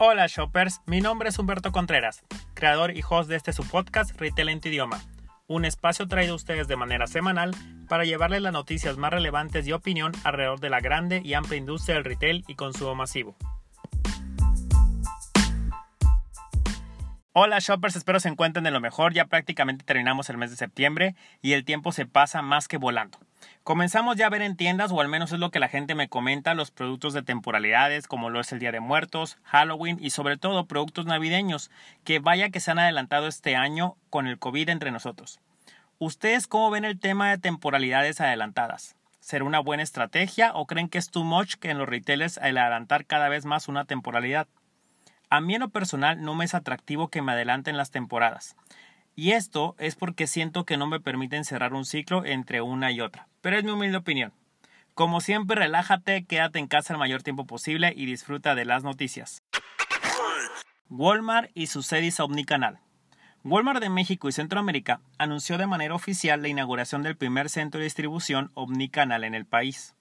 Hola shoppers, mi nombre es Humberto Contreras, creador y host de este su podcast Retail en tu idioma, un espacio traído a ustedes de manera semanal para llevarles las noticias más relevantes y opinión alrededor de la grande y amplia industria del retail y consumo masivo. Hola shoppers, espero se encuentren de lo mejor. Ya prácticamente terminamos el mes de septiembre y el tiempo se pasa más que volando. Comenzamos ya a ver en tiendas, o al menos es lo que la gente me comenta, los productos de temporalidades como lo es el Día de Muertos, Halloween y sobre todo productos navideños, que vaya que se han adelantado este año con el COVID entre nosotros. ¿Ustedes cómo ven el tema de temporalidades adelantadas? ¿Será una buena estrategia o creen que es too much que en los retailers el adelantar cada vez más una temporalidad? A mí en lo personal no me es atractivo que me adelanten las temporadas. Y esto es porque siento que no me permiten cerrar un ciclo entre una y otra. Pero es mi humilde opinión. Como siempre, relájate, quédate en casa el mayor tiempo posible y disfruta de las noticias. Walmart y su Cedis Omnicanal. Walmart de México y Centroamérica anunció de manera oficial la inauguración del primer centro de distribución omnicanal en el país.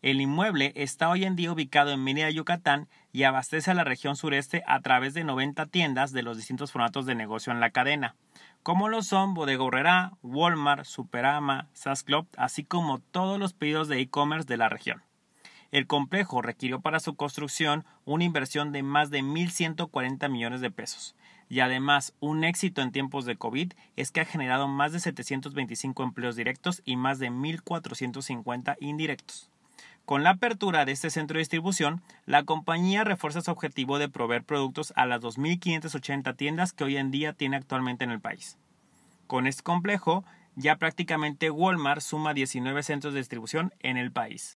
El inmueble está hoy en día ubicado en Mérida, Yucatán y abastece a la región sureste a través de 90 tiendas de los distintos formatos de negocio en la cadena, como lo son Bodega Urrera, Walmart, Superama, SAS Club, así como todos los pedidos de e-commerce de la región. El complejo requirió para su construcción una inversión de más de 1.140 millones de pesos. Y además, un éxito en tiempos de COVID es que ha generado más de 725 empleos directos y más de 1.450 indirectos. Con la apertura de este centro de distribución, la compañía refuerza su objetivo de proveer productos a las 2.580 tiendas que hoy en día tiene actualmente en el país. Con este complejo, ya prácticamente Walmart suma 19 centros de distribución en el país.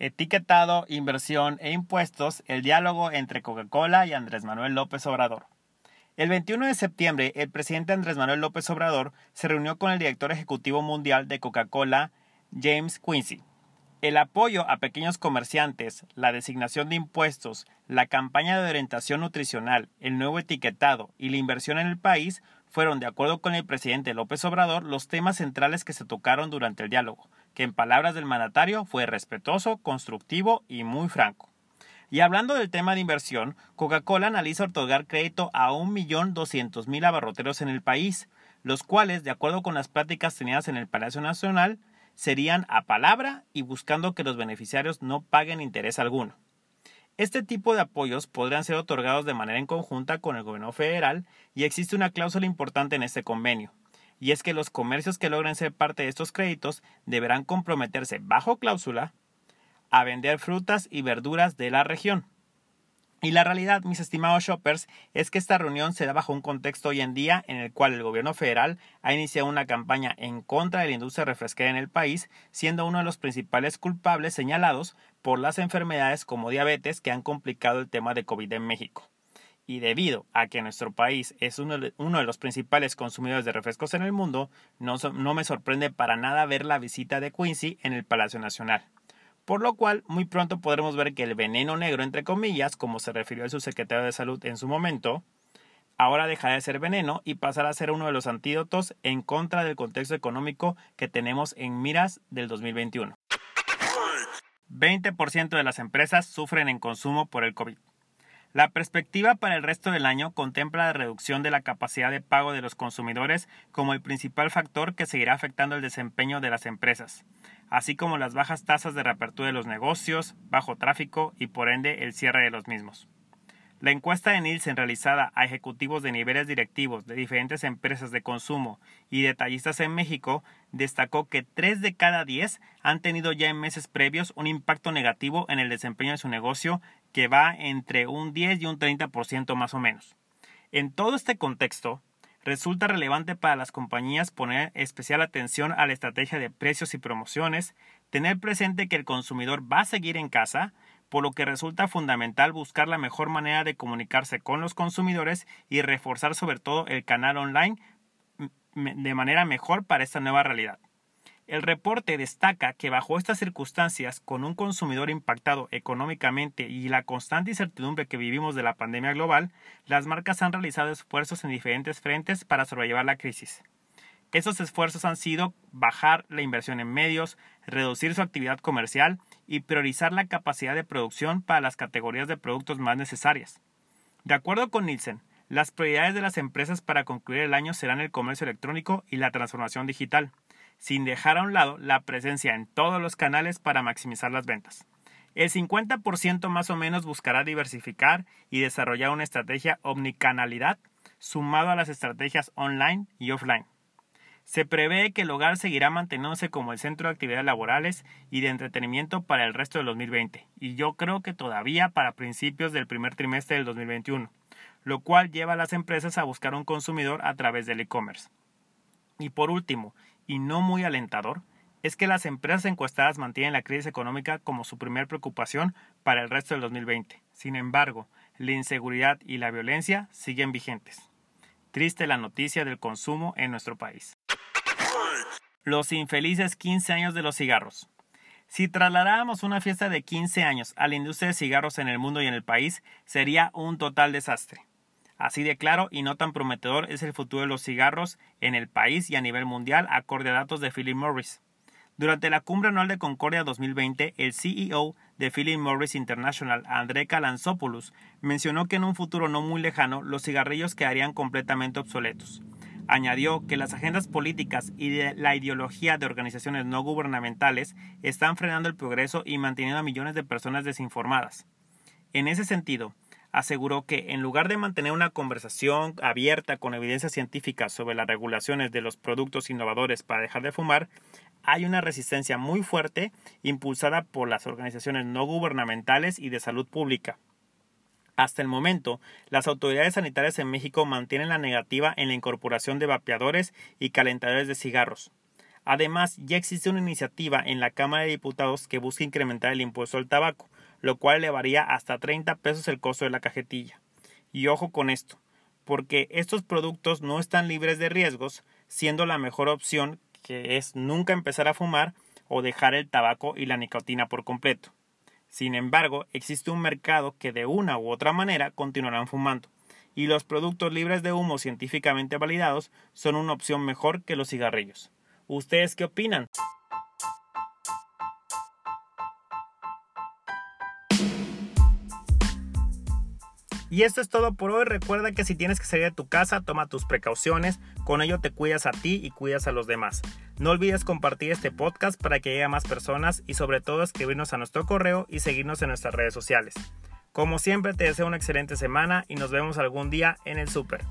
Etiquetado, inversión e impuestos, el diálogo entre Coca-Cola y Andrés Manuel López Obrador. El 21 de septiembre, el presidente Andrés Manuel López Obrador se reunió con el director ejecutivo mundial de Coca-Cola, James Quincy, el apoyo a pequeños comerciantes, la designación de impuestos, la campaña de orientación nutricional, el nuevo etiquetado y la inversión en el país fueron, de acuerdo con el presidente López Obrador, los temas centrales que se tocaron durante el diálogo, que en palabras del mandatario fue respetuoso, constructivo y muy franco. Y hablando del tema de inversión, Coca-Cola analiza otorgar crédito a 1.200.000 abarroteros en el país, los cuales, de acuerdo con las pláticas tenidas en el Palacio Nacional, serían a palabra y buscando que los beneficiarios no paguen interés alguno. Este tipo de apoyos podrían ser otorgados de manera en conjunta con el gobierno federal y existe una cláusula importante en este convenio, y es que los comercios que logren ser parte de estos créditos deberán comprometerse bajo cláusula a vender frutas y verduras de la región. Y la realidad, mis estimados shoppers, es que esta reunión se da bajo un contexto hoy en día en el cual el gobierno federal ha iniciado una campaña en contra de la industria refresquera en el país, siendo uno de los principales culpables señalados por las enfermedades como diabetes que han complicado el tema de COVID en México. Y debido a que nuestro país es uno de, los principales consumidores de refrescos en el mundo, no, no me sorprende para nada ver la visita de Quincy en el Palacio Nacional por lo cual muy pronto podremos ver que el veneno negro, entre comillas, como se refirió el subsecretario de Salud en su momento, ahora dejará de ser veneno y pasará a ser uno de los antídotos en contra del contexto económico que tenemos en miras del 2021. 20% de las empresas sufren en consumo por el COVID. La perspectiva para el resto del año contempla la reducción de la capacidad de pago de los consumidores como el principal factor que seguirá afectando el desempeño de las empresas, así como las bajas tasas de reapertura de los negocios, bajo tráfico y por ende el cierre de los mismos. La encuesta de Nielsen realizada a ejecutivos de niveles directivos de diferentes empresas de consumo y detallistas en México destacó que 3 de cada 10 han tenido ya en meses previos un impacto negativo en el desempeño de su negocio que va entre un 10 y un 30% más o menos. En todo este contexto, resulta relevante para las compañías poner especial atención a la estrategia de precios y promociones, tener presente que el consumidor va a seguir en casa, por lo que resulta fundamental buscar la mejor manera de comunicarse con los consumidores y reforzar sobre todo el canal online de manera mejor para esta nueva realidad. El reporte destaca que bajo estas circunstancias, con un consumidor impactado económicamente y la constante incertidumbre que vivimos de la pandemia global, las marcas han realizado esfuerzos en diferentes frentes para sobrellevar la crisis. Esos esfuerzos han sido bajar la inversión en medios, reducir su actividad comercial y priorizar la capacidad de producción para las categorías de productos más necesarias. De acuerdo con Nielsen, las prioridades de las empresas para concluir el año serán el comercio electrónico y la transformación digital, sin dejar a un lado la presencia en todos los canales para maximizar las ventas. El 50% más o menos buscará diversificar y desarrollar una estrategia omnicanalidad sumado a las estrategias online y offline. Se prevé que el hogar seguirá manteniéndose como el centro de actividades laborales y de entretenimiento para el resto del 2020, y yo creo que todavía para principios del primer trimestre del 2021, lo cual lleva a las empresas a buscar un consumidor a través del e-commerce. Y por último, y no muy alentador, es que las empresas encuestadas mantienen la crisis económica como su primer preocupación para el resto del 2020. Sin embargo, la inseguridad y la violencia siguen vigentes. Triste la noticia del consumo en nuestro país. Los infelices 15 años de los cigarros. Si trasladáramos una fiesta de 15 años a la industria de cigarros en el mundo y en el país, sería un total desastre. Así de claro y no tan prometedor es el futuro de los cigarros en el país y a nivel mundial, acorde a datos de Philip Morris. Durante la cumbre anual de Concordia 2020, el CEO de Philip Morris International, André Calanzopoulos, mencionó que en un futuro no muy lejano los cigarrillos quedarían completamente obsoletos. Añadió que las agendas políticas y la ideología de organizaciones no gubernamentales están frenando el progreso y manteniendo a millones de personas desinformadas. En ese sentido, aseguró que en lugar de mantener una conversación abierta con evidencia científica sobre las regulaciones de los productos innovadores para dejar de fumar, hay una resistencia muy fuerte impulsada por las organizaciones no gubernamentales y de salud pública. Hasta el momento, las autoridades sanitarias en México mantienen la negativa en la incorporación de vapeadores y calentadores de cigarros. Además, ya existe una iniciativa en la Cámara de Diputados que busca incrementar el impuesto al tabaco, lo cual elevaría hasta 30 pesos el costo de la cajetilla. Y ojo con esto, porque estos productos no están libres de riesgos, siendo la mejor opción que es nunca empezar a fumar o dejar el tabaco y la nicotina por completo. Sin embargo, existe un mercado que de una u otra manera continuarán fumando, y los productos libres de humo científicamente validados son una opción mejor que los cigarrillos. ¿Ustedes qué opinan? Y esto es todo por hoy. Recuerda que si tienes que salir de tu casa, toma tus precauciones. Con ello te cuidas a ti y cuidas a los demás. No olvides compartir este podcast para que llegue a más personas y sobre todo escribirnos a nuestro correo y seguirnos en nuestras redes sociales. Como siempre te deseo una excelente semana y nos vemos algún día en el súper.